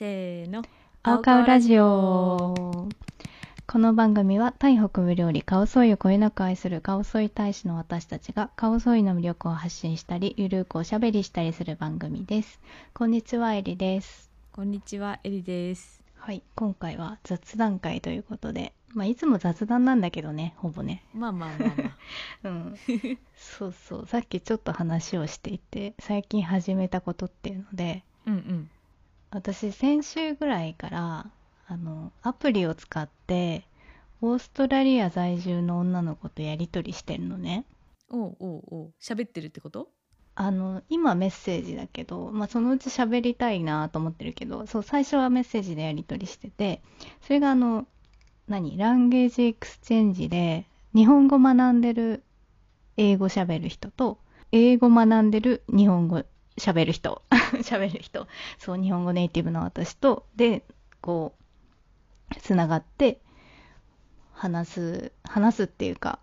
せーの。青顔ラジオ。この番組はタイ北部料理カオソイをこよなく愛するカオソイ大使の私たちがカオソイの魅力を発信したりゆるーくおしゃべりしたりする番組です。こんにちはエリです。こんにちはエリです。はい今回は雑談会ということでまあいつも雑談なんだけどねほぼね。まあまあまあまあ。うん。そうそう。さっきちょっと話をしていて最近始めたことっていうのでうんうん私先週ぐらいからあのアプリを使ってオーストラリア在住の女の子とやり取りしてるのね。おうおうおう。喋ってるってこと？あの今メッセージだけど、まあ、そのうち喋りたいなと思ってるけどそう最初はメッセージでやり取りしててそれがあの何？ language exchange で日本語学んでる英語喋る人と英語学んでる日本語喋る人。喋る人。そう日本語ネイティブの私とでこうつながって話す話すっていうか。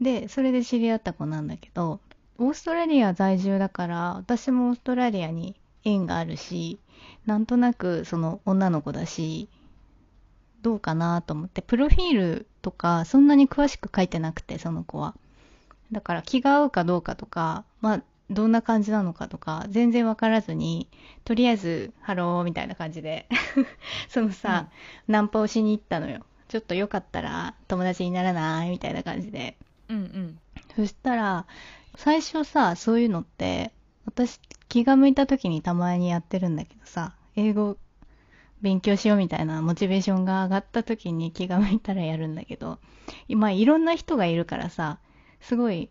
でそれで知り合った子なんだけどオーストラリア在住だから私もオーストラリアに縁があるしなんとなくその女の子だしどうかなと思ってプロフィールとかそんなに詳しく書いてなくてその子は。だから気が合うかどうかとかまあどんな感じなのかとか全然わからずにとりあえずハローみたいな感じで そのさ、ナンパをしに行ったのよ。ちょっとよかったら友達にならないみたいな感じで。うんうん。そしたら最初さそういうのって私気が向いた時にたまにやってるんだけどさ英語勉強しようみたいなモチベーションが上がった時に気が向いたらやるんだけど今いろんな人がいるからさすごい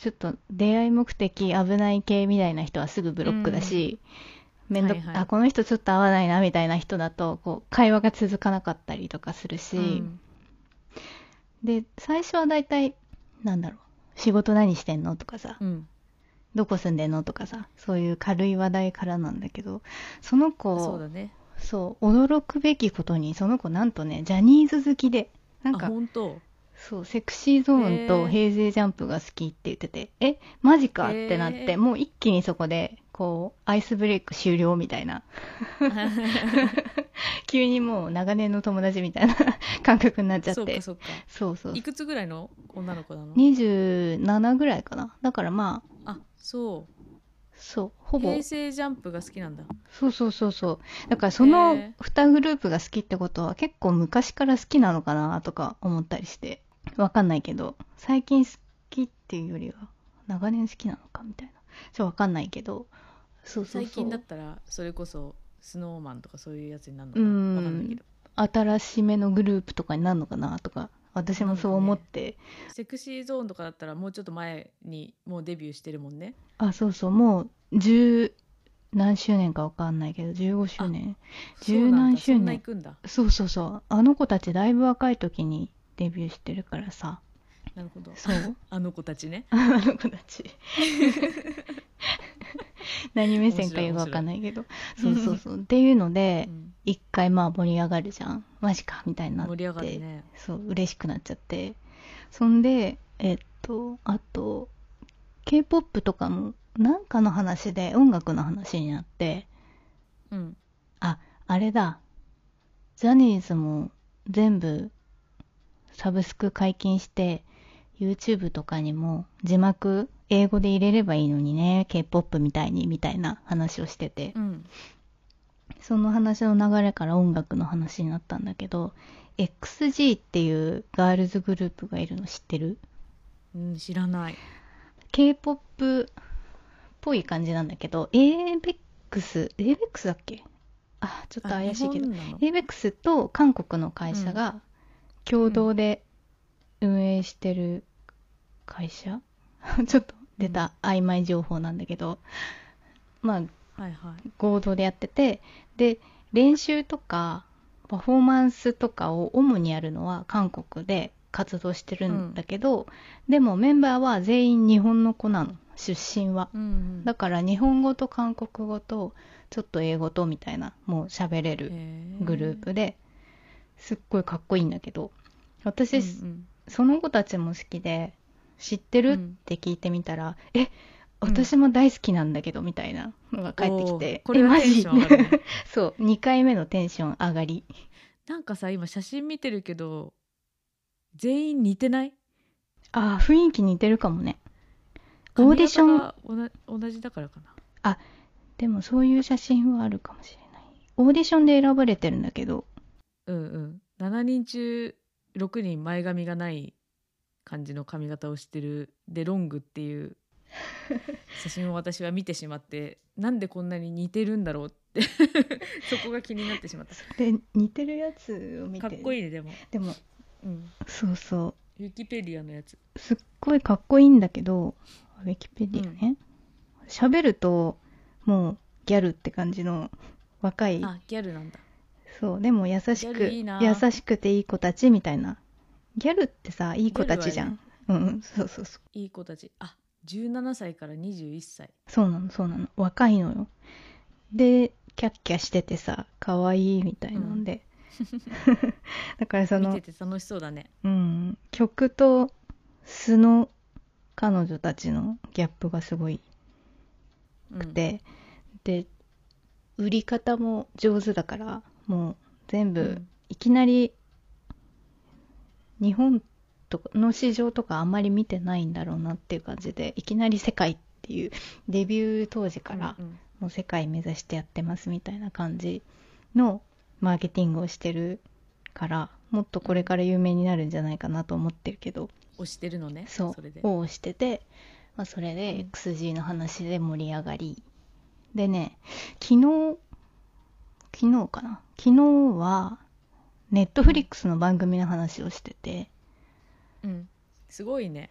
ちょっと出会い目的危ない系みたいな人はすぐブロックだし、めんど、はいはい。あこの人ちょっと合わないなみたいな人だとこう会話が続かなかったりとかするし、うん。で最初は大体なんだろう仕事何してんのとかさ、うん。どこ住んでんのとかさそういう軽い話題からなんだけどその子そうだね。そう驚くべきことにその子なんとねジャニーズ好きでなんあか本当そうセクシーゾーンと平成ジャンプが好きって言ってて。えマジか？ってなってもう一気にそこでこうアイスブレイク終了みたいな。急にもう長年の友達みたいな 感覚になっちゃって。そうかそうか。そうそう。いくつぐらいの女の子なの？27ぐらいかな。だからまああそそうほぼ。う平成ジャンプが好きなんだ。そうそうそうそう。だからそのへ2グループが好きってことは結構昔から好きなのかなとか思ったりしてわかんないけど最近好きっていうよりは長年好きなのかみたいな。ちょっとわかんないけどそうそうそう。最近だったらそれこそスノーマンとかそういうやつになるのうかな？わかんないけんど。新しめのグループとかになるのかな？とか私もそう思って、セクシーゾーンとかだったらもうちょっと前にもうデビューしてるもんね。あそうそう。もう10何周年かわかんないけど15周年十何周年。そうなんだ。そんな行くんだ。そうそうそう。あの子たちだいぶ若い時にデビューしてるからさ。なるほど。そう？あの子たちね。あの子たち。何目線かよくわかんないけど。そうそうそう。っていうのでうん。一回まあ盛り上がるじゃん。マジかみたいになって。盛り上がるね。そう嬉しくなっちゃって。そんでえっとあと k p o p とかもなんかの話で音楽の話になって。うん。ああれだ。ジャニーズも全部サブスク解禁して YouTube とかにも字幕英語で入れればいいのにね K-POP みたいにみたいな話をしてて。うん。その話の流れから音楽の話になったんだけど XG っていうガールズグループがいるの知ってる？うん知らない。K-POP っぽい感じなんだけど ABEX ABEX だっけ？あちょっと怪しいけど。ABEX と韓国の会社が共同で運営してる会社、ちょっと出た曖昧情報なんだけど、まあはいはい。合同でやっててで練習とかパフォーマンスとかを主にやるのは韓国で活動してるんだけど、でもメンバーは全員日本の子なの。出身は。うんうん。だから日本語と韓国語とちょっと英語とみたいなもう喋れるグループですっごいかっこいいんだけど私、うんうん。その子たちも好きで知ってる、うん。って聞いてみたらえ私も大好きなんだけどみたいなのが返ってきおてーこれはテンション上がるね。そう2回目のテンション上がり。なんかさ今写真見てるけど全員似てない？ああ雰囲気似てるかもね。オーディション？同同じだからかな。でもそういう写真はあるかもしれない。オーディションで選ばれてるんだけど。うんうん。7人中6人前髪がない感じの髪型をしてる。でロングっていう写真を私は見てしまってなんでこんなに似てるんだろうってそこが気になってしまった。で似てるやつを見て。かっこいいねでも、でもうん、そうそウィキペディアのやつ。うすっごいかっこいいんだけどウィキペディアね喋、るともうギャルって感じの若いあギャルなんだそうでも優しく優しくていい子たちみたいな。ギャルってさいい子たちじゃん、うんうんそうそうそう。いい子たち。あ17歳から21歳そうなのそうなの。若いのよ。でキャッキャしててさ可愛いみたいなんで、だからその見てて楽しそうだね。うん。曲と素の彼女たちのギャップがすごいうん。で、で売り方も上手だからもう全部、うんいきなり日本とかの市場とかあんまり見てないんだろうなっていう感じでいきなり世界っていうデビュー当時からもう世界目指してやってますみたいな感じのマーケティングをしてるからもっとこれから有名になるんじゃないかなと思ってるけど、推してるのねそう。れで。をしてて、まあ、それうん。で XG の話で盛り上がり、でね昨日昨日かな？昨日はネットフリックスの番組の話をしてて。うん。すごいね。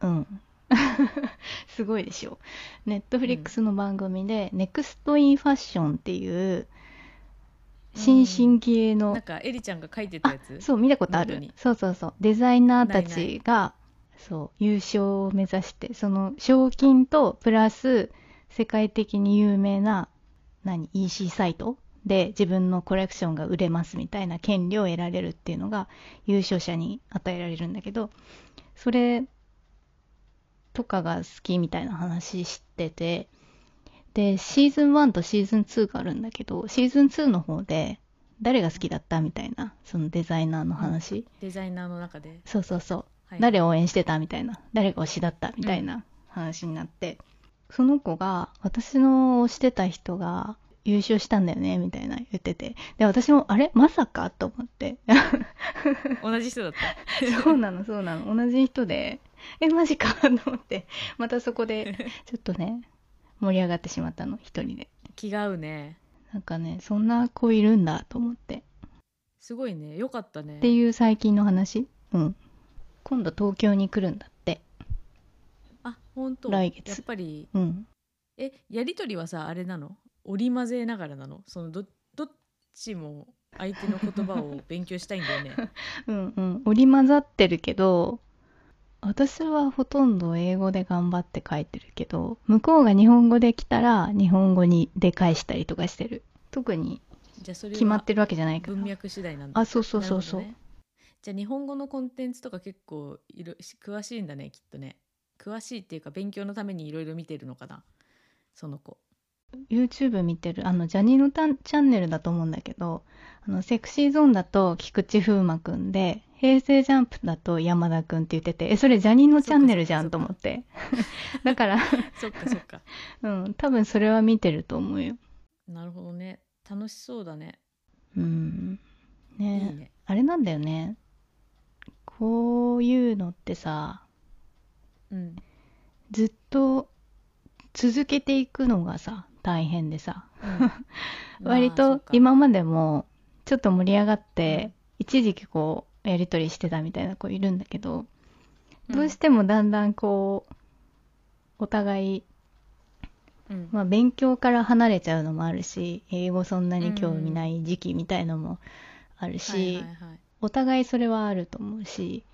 うん。すごいでしょ。ネットフリックスの番組で、ネクストインファッションっていう新進気鋭の、なんかエリちゃんが書いてたやつ？そう見たことある。そうそうそう。デザイナーたちがそう優勝を目指してその賞金とプラス世界的に有名な何？EC サイト？で自分のコレクションが売れますみたいな権利を得られるっていうのが優勝者に与えられるんだけどそれとかが好きみたいな話しててでシーズン1とシーズン2があるんだけどシーズン2の方で誰が好きだったみたいなそのデザイナーの話、デザイナーの中で、そうそうそう、はい。誰を応援してたみたいな。誰が推しだったみたいな話になって、その子が私の推してた人が優勝したんだよねみたいな言ってて。で私もあれ？まさか？と思って。同じ人だった？そうなのそうなの。同じ人で。えマジか？と思って。またそこで ちょっとね盛り上がってしまったの。一人で。気が合うね。なんかねそんな子いるんだと思って。すごいね。よかったね。っていう最近の話？うん。今度東京に来るんだっ本当。来月。やっぱり。うん。えやりとりはさあれなの？織り交ぜながらなの？そのどどっちも相手の言葉を 勉強したいんだよね。うんうん。織り交ざってるけど私はほとんど英語で頑張って書いてるけど向こうが日本語で来たら日本語にで返したりとかしてる。特に決まっはてるわけじゃないから。文脈次第なんだ。あそうそうそうそう、ね。じゃあ日本語のコンテンツとか結構いろ詳しいんだねきっとね詳しいっていうか勉強のためにいろいろ見てるのかな？その子。YouTube 見てる。あのジャニーのチャンネルだと思うんだけどあのセクシーゾーンだと菊池風磨くんで平成ジャンプだと山田くんって言っててえそれジャニーのチャンネルじゃんと思って。だからそっかそっか。うん多分それは見てると思うよ。なるほどね。楽しそうだね。うん。ね。ね。あれなんだよね。こういうのってさうん。ずっと続けていくのがさ大変でさ。うん。割と今までもちょっと盛り上がって、一時期こうやり取りしてたみたいな子いるんだけど、どうしてもだんだんこうお互い、うん。まあ、勉強から離れちゃうのもあるし英語そんなに興味ない時期みたいのもあるし、お互いそれはあると思うし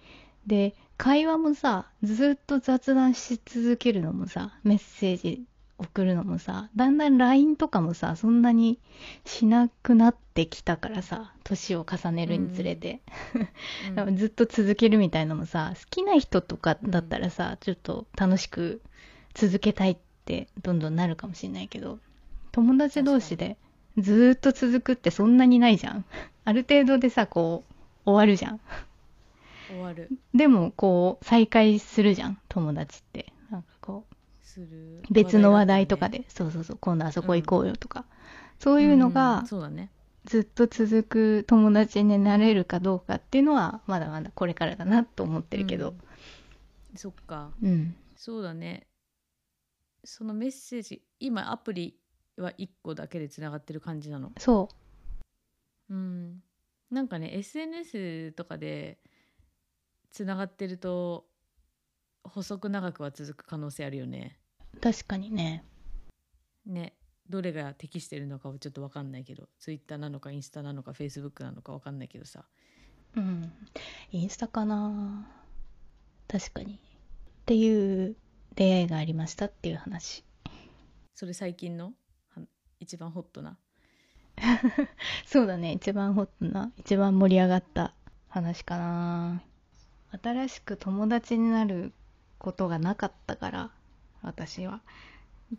で会話もさずっと雑談し続けるのもさメッセージ送るのもさだんだん LINE とかもさそんなにしなくなってきたからさ年を重ねるにつれて、うん。ずっと続けるみたいのもさ好きな人とかだったらさ、ちょっと楽しく続けたいってどんどんなるかもしれないけど友達同士でずーっと続くってそんなにないじゃん。ある程度でさこう終わるじゃん終わる。でもこう再会するじゃん友達って。なんかこする。う別の話題とかで。で、そうそうそう。今度あそこ行こうよとか、そういうのがそうだね。ずっと続く友達になれるかどうかっていうのはまだまだこれからだなと思ってるけど。そっか。うん。そうだね。そのメッセージ今アプリは1個だけでつながってる感じなの？そう。ん。なんかね SNS とかでつながってると細く長くは続く可能性あるよね。う確かにね。ね。どれが適してるのかはちょっと分かんないけど Twitter なのかインスタなのか Facebook なのか分かんないけどさ。うん。インスタかな。確かに。っていう出会いがありましたっていう話。それ最近の？は一番ホットな？そうだね。一番ホットな。一番盛り上がった話かな新しく友達になることがなかったから私は。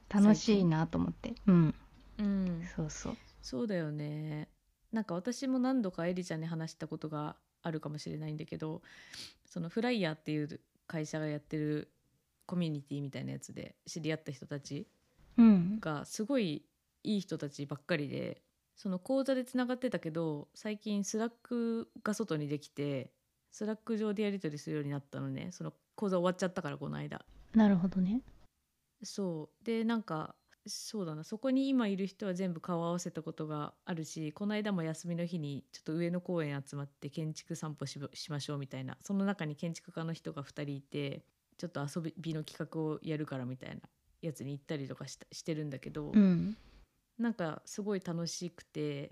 楽しいなと思って。うん。うん。そうそう。そうだよね。なんか私も何度かエリちゃんに話したことがあるかもしれないんだけどそのフライヤーっていう会社がやってるコミュニティみたいなやつで知り合った人たちうん。がすごいいい人たちばっかりでその講座でつながってたけど最近スラックが外にできてスラック上でやり取りするようになったのね。その講座終わっちゃったからこの間。なるほどね。そう。でなんかそうだな。そこに今いる人は全部顔を合わせたことがあるしこの間も休みの日にちょっと上野公園集まって建築散歩ししましょうみたいな。その中に建築家の人が2人いてちょっと遊びの企画をやるからみたいな。やつに行ったりとかしてるんだけど、うん。なんかすごい楽しくて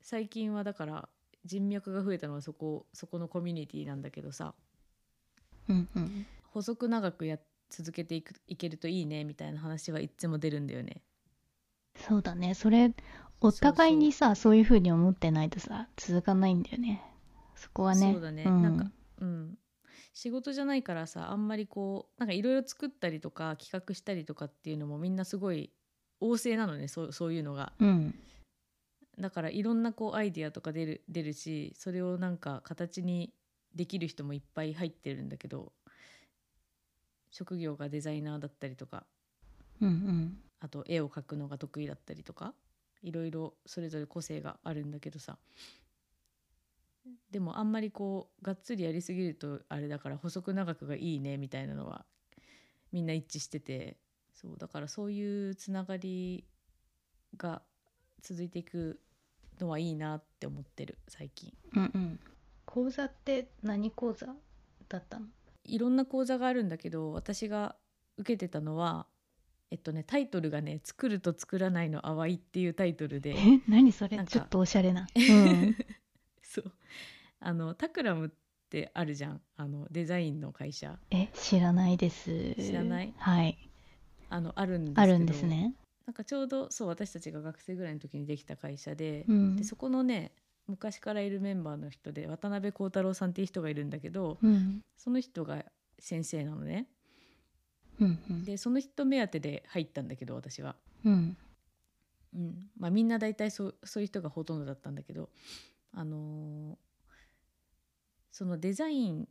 最近はだから人脈が増えたのはそこそこのコミュニティなんだけどさ。うんうん。細く長くや続けていくいけるといいねみたいな話はいつも出るんだよね。そうだね。それお互いにさそういうふうに思ってないとさ続かないんだよね。そこはね。そうだね、ん。なんかうん。仕事じゃないからさあんまりこうなんかいろいろ作ったりとか企画したりとかっていうのもみんなすごい旺盛なのねそうそういうのが。うんだからいろんなこうアイディアとか出る出るしそれをなんか形にできる人もいっぱい入ってるんだけど職業がデザイナーだったりとかうんうん。あと絵を描くのが得意だったりとかいろいろそれぞれ個性があるんだけどさ。でもあんまりこうがっつりやりすぎるとあれだから細く長くがいいねみたいなのはみんな一致しててそうだからそういうつながりが続いていくのはいいなって思ってる最近。うんうん。講座って何講座だったの？いろんな講座があるんだけど私が受けてたのはえっとねタイトルがね「作ると作らないの淡い」っていうタイトルで。え？何それ？ちょっとおしゃれな。う んそう。あのタクラムってあるじゃん。あのデザインの会社。え？知らないです。知らない？はい。あのあるんですあるんですねなんかちょうどそう私たちが学生ぐらいの時にできた会社で,、うん。でそこのね昔からいるメンバーの人で渡辺幸太郎さんっていう人がいるんだけどうん。その人が先生なのね。うんうん。でその人目当てで入ったんだけど私は、うん。うん。まあ、みんな大体そうそういう人がほとんどだったんだけどあのーそのデザイン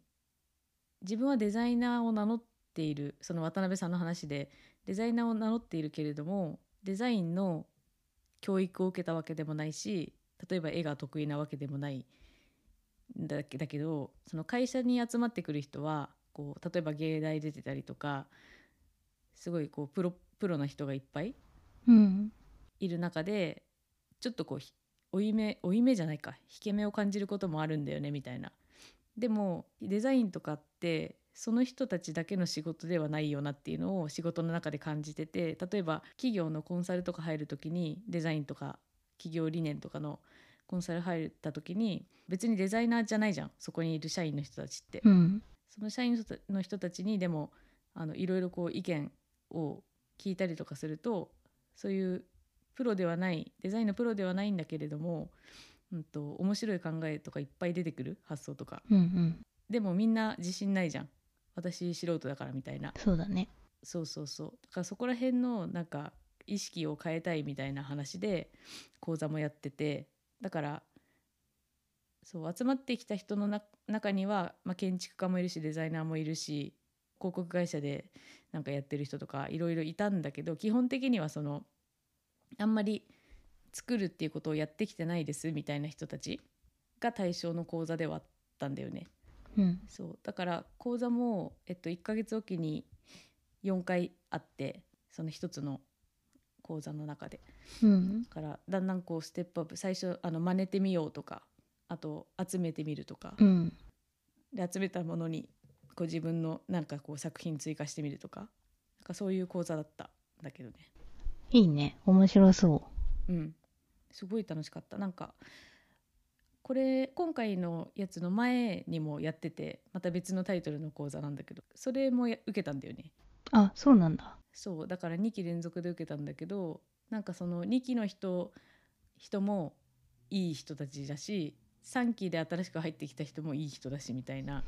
自分はデザイナーを名乗っているその渡辺さんの話でデザイナーを名乗っているけれどもデザインの教育を受けたわけでもないし例えば絵が得意なわけでもないんだけだけどその会社に集まってくる人はこう例えば芸大出てたりとかすごいこうプロプロな人がいっぱいうんいる中でちょっとこうひ負い目負い目じゃないか引け目を感じることもあるんだよねみたいな。でもデザインとかってその人たちだけの仕事ではないよなっていうのを仕事の中で感じてて例えば企業のコンサルとか入る時にデザインとか企業理念とかのコンサル入った時に別にデザイナーじゃないじゃんそこにいる社員の人たちって。うん。その社員の人たちにでもあのいろいろこう意見を聞いたりとかするとそういうプロではないデザインのプロではないんだけれども、うん、と面白い考えとかいっぱい出てくる発想とか。うんうん。でもみんな自信ないじゃん私素人だからみたいな。そうだね。そうそうそう。だからそこら辺のなんか意識を変えたいみたいな話で講座もやってて。だからそう集まってきた人のな中には、まあ、建築家もいるしデザイナーもいるし広告会社でなんかやってる人とかいろいろいたんだけど基本的にはそのあんまり作るっていうことをやってきてないですみたいな人たちが対象の講座ではあったんだよね。うん。そう。だから講座も、えっと、1ヶ月おきに4回あってその一つの講座の中で。うん。だからだんだんこうステップアップ。最初あの真似てみようとかあと集めてみるとか、うん。で集めたものにこう自分のなんかこう作品追加してみるとか。なんかそういう講座だったんだけどね。いいね。面白そうん。すごい楽しかった。なんかこれ今回のやつの前にもやっててまた別のタイトルの講座なんだけどそれもや受けたんだよね。うあそうなんだ。そうだから2期連続で受けたんだけどなんかその2期の人人もいい人たちだし3期で新しく入ってきた人もいい人だしみたいな。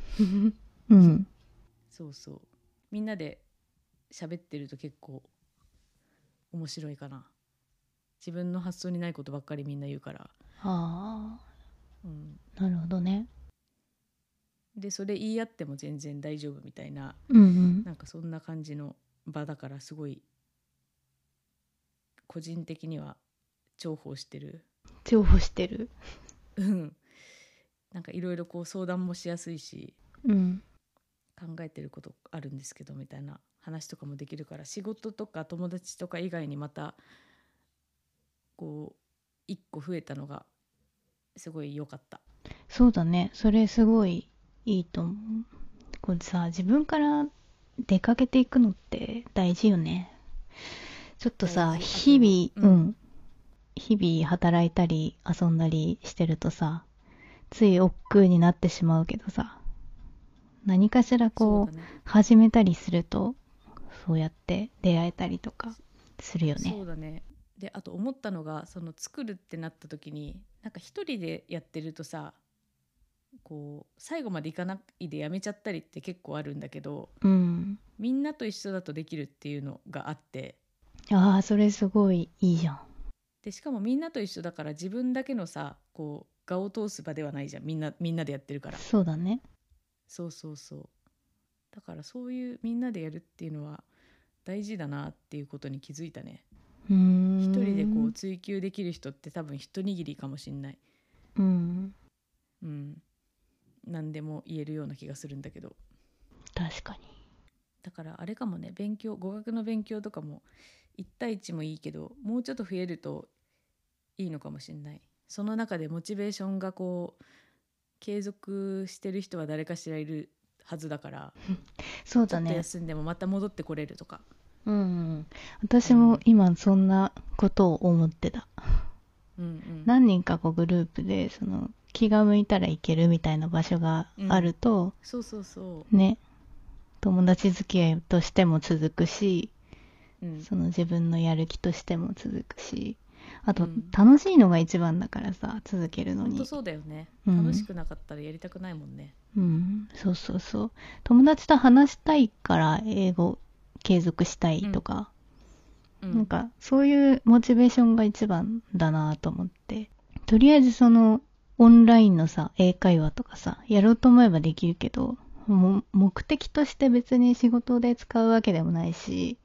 うん。そうそう。みんなで喋ってると結構面白いかな。自分の発想にないことばっかりみんな言うから、あうん、あなるほどね。でそれ言い合っても全然大丈夫みたいなうんうん。なんかそんな感じの場だからすごい個人的には重宝してる。重宝してる。うん。なんかいろいろこう相談もしやすいしうん。考えてることあるんですけどみたいな話とかもできるから仕事とか友達とか以外にまたこう一個増えたのがすごい良かった。そうだね。それすごいいいと思う。これさ自分から出かけていくのって大事よね。ちょっとさ日々うん。うん。日々働いたり遊んだりしてるとさつい億劫になってしまうけどさ何かしらこうね。始めたりするとそうやって出会えたりとかするよね。そうだねであと思ったのがその作るってなった時になんか一人でやってるとさこう最後までいかないでやめちゃったりって結構あるんだけどうん。みんなと一緒だとできるっていうのがあって。ああそれすごいいいじゃん。でしかもみんなと一緒だから自分だけのさこう画を通す場ではないじゃん。みんなみんなでやってるから。そうだね。そうそうそう。だからそういうみんなでやるっていうのは大事だなっていうことに気づいたね一人でこう追求できる人って多分一握りかもしんない。うん。うん。何でも言えるような気がするんだけど。確かに。だからあれかもね勉強語学の勉強とかも1対1もいいけどもうちょっと増えるといいのかもしれない。その中でモチベーションがこう継続してる人は誰かしらいるはずだから。そうだね。休んでもまた戻ってこれるとかうんうん。私も今そんなことを思ってた、うんうん。何人かこうグループでその気が向いたらいけるみたいな場所があると、そうそうそね友達付き合いとしても続くしう、うん、その自分のやる気としても続くしあと、うん。楽しいのが一番だからさ続けるのに。そうだよね、うん。楽しくなかったらやりたくないもんね。うん。そうそうそう。友達と話したいから英語継続したいとか、うん。なんかそういうモチベーションが一番だなと思って。とりあえずそのオンラインのさ英会話とかさやろうと思えばできるけども目的として別に仕事で使うわけでもないし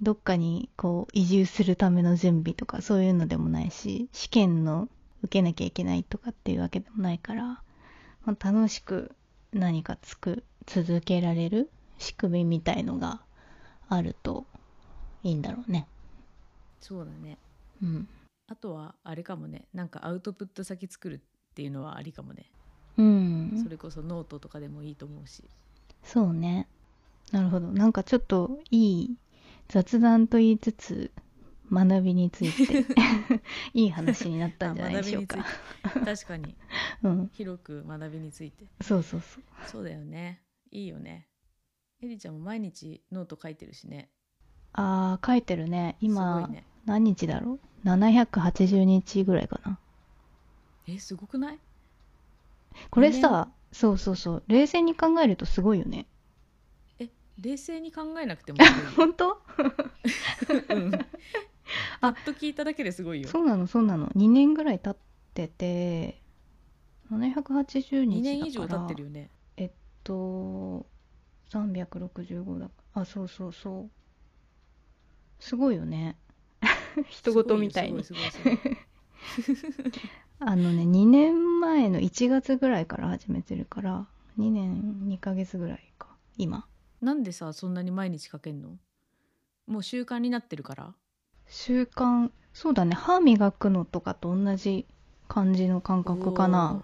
どっかにこう移住するための準備とかそういうのでもないし試験の受けなきゃいけないとかっていうわけでもないから、まあ、楽しく何かつく続けられる仕組みみたいのがあるといいんだろうね。そうだねうん。あとはあれかもねなんかアウトプット先作るっていうのはありかもね、うんそ。れこそノートとかでもいいと思うしそうね。なるほど。なんかちょっといい雑談と言いつつ学びについて いい話になったんじゃないでしょうか。確かに うん。広く学びについてそうそうそう。そうだよねいいよねエリちゃんも毎日ノート書いてるしね。あー、書いてるね。す今、ごいね。何日だろ？う ?780 日ぐらいかな。えすごくない？これさ、そうそうそう。冷静に考えるとすごいよね。冷静に考えなくてもすごいよ。本当？うん。パッと聞いただけですごいよ。そうなのそうなの。2年ぐらい経ってて780 2日年以上経ってるよね。えっと365だ。あそうそうそう。すごいよね。人事みたいに。あのね2年前の1月ぐらいから始めてるから2年2ヶ月ぐらいか今。なんでさそんなに毎日かけんの？もう習慣になってるから。習慣そうだね。歯磨くのとかと同じ感じの感覚かな。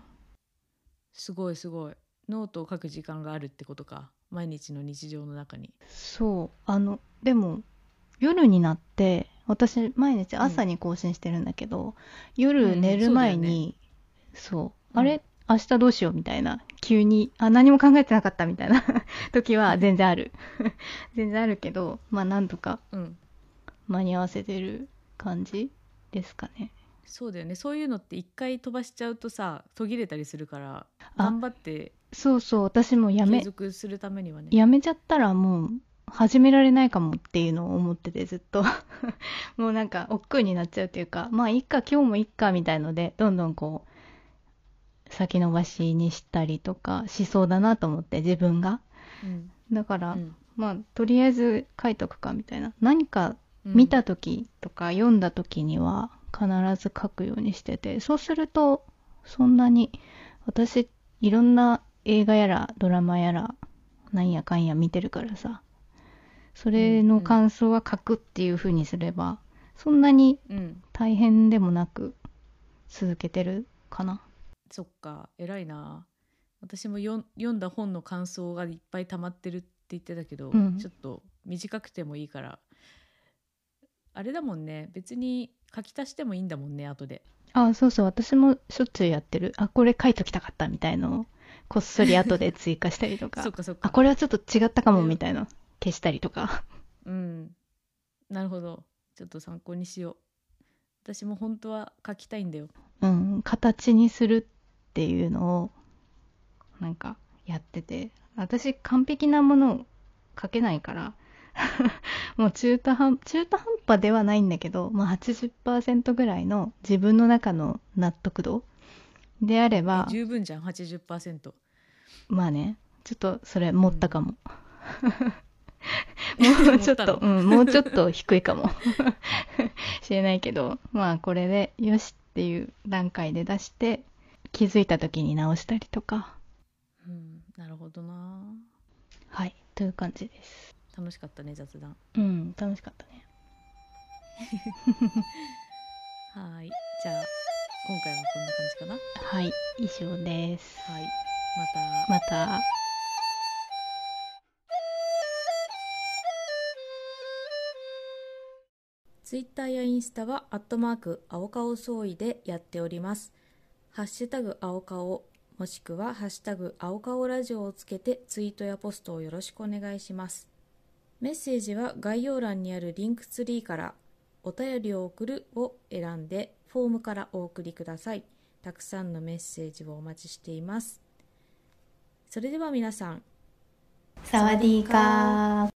すごいすごい。ノートを書く時間があるってことか毎日の日常の中に。そう。あのでも夜になって私毎日朝に更新してるんだけど、夜寝る前に、そうう。ん。あれ？明日どうしようみたいな。急にあ何も考えてなかったみたいな 時は全然ある。全然あるけどまあなんとかうん。間に合わせてる感じですかね。そうだよね。そういうのって一回飛ばしちゃうとさ途切れたりするからあ頑張ってそうそう私もや継め続するためにはね。やめちゃったらもう始められないかもっていうのを思っててずっと。もうなんか億劫になっちゃうっていうかまあいっか今日もいっかみたいのでどんどんこう先延ばしにしたりとかしそうだなと思って自分が。うん。だから、うん。まあとりあえず書いとくかみたいな。何かうん。見た時とか読んだ時には必ず書くようにしてて。そうするとそんなに私いろんな映画やらドラマやらなんやかんや見てるからさ。それの感想は書くっていう風にすればそんなにうん大変でもなく続けてるかな。そっか偉いな。私も読んだ本の感想がいっぱい溜まってるって言ってたけど、うん。ちょっと短くてもいいから。あれだもんね。別に書き足してもいいんだもんね後で。あそうそう。私もしょっちゅうやってる。あこれ書いときたかったみたいのをこっそり後で追加したりとか。そっかそっか。あこれはちょっと違ったかもみたいな。消したりとか。うん。なるほど。ちょっと参考にしよう。私も本当は書きたいんだよ。うん、形にするっていうのをなんかやってて。私完璧なものを書けないから。もう中途半中途半端ではないんだけど、まあ、80%ぐらいの自分の中の納得度であれば十分じゃん80%まあねちょっとそれ持ったかも、もうちょっと、うん、もうちょっと低いかも。しれないけどまあこれでよしっていう段階で出して気づいた時に直したりとか。うんなるほどな。はいという感じです。楽しかったね雑談。うん楽しかったね。はいじゃあ今回はこんな感じかなはい以上ですはいまたまたツイッターやインスタは、アットマーク、青顔総意でやっております。ハッシュタグ、青顔、もしくは、ハッシュタグ、青顔ラジオをつけて、ツイートやポストをよろしくお願いします。メッセージは概要欄にあるリンクツリーから、お便りを送るを選んで、フォームからお送りください。たくさんのメッセージをお待ちしています。それでは皆さん、サワディーカー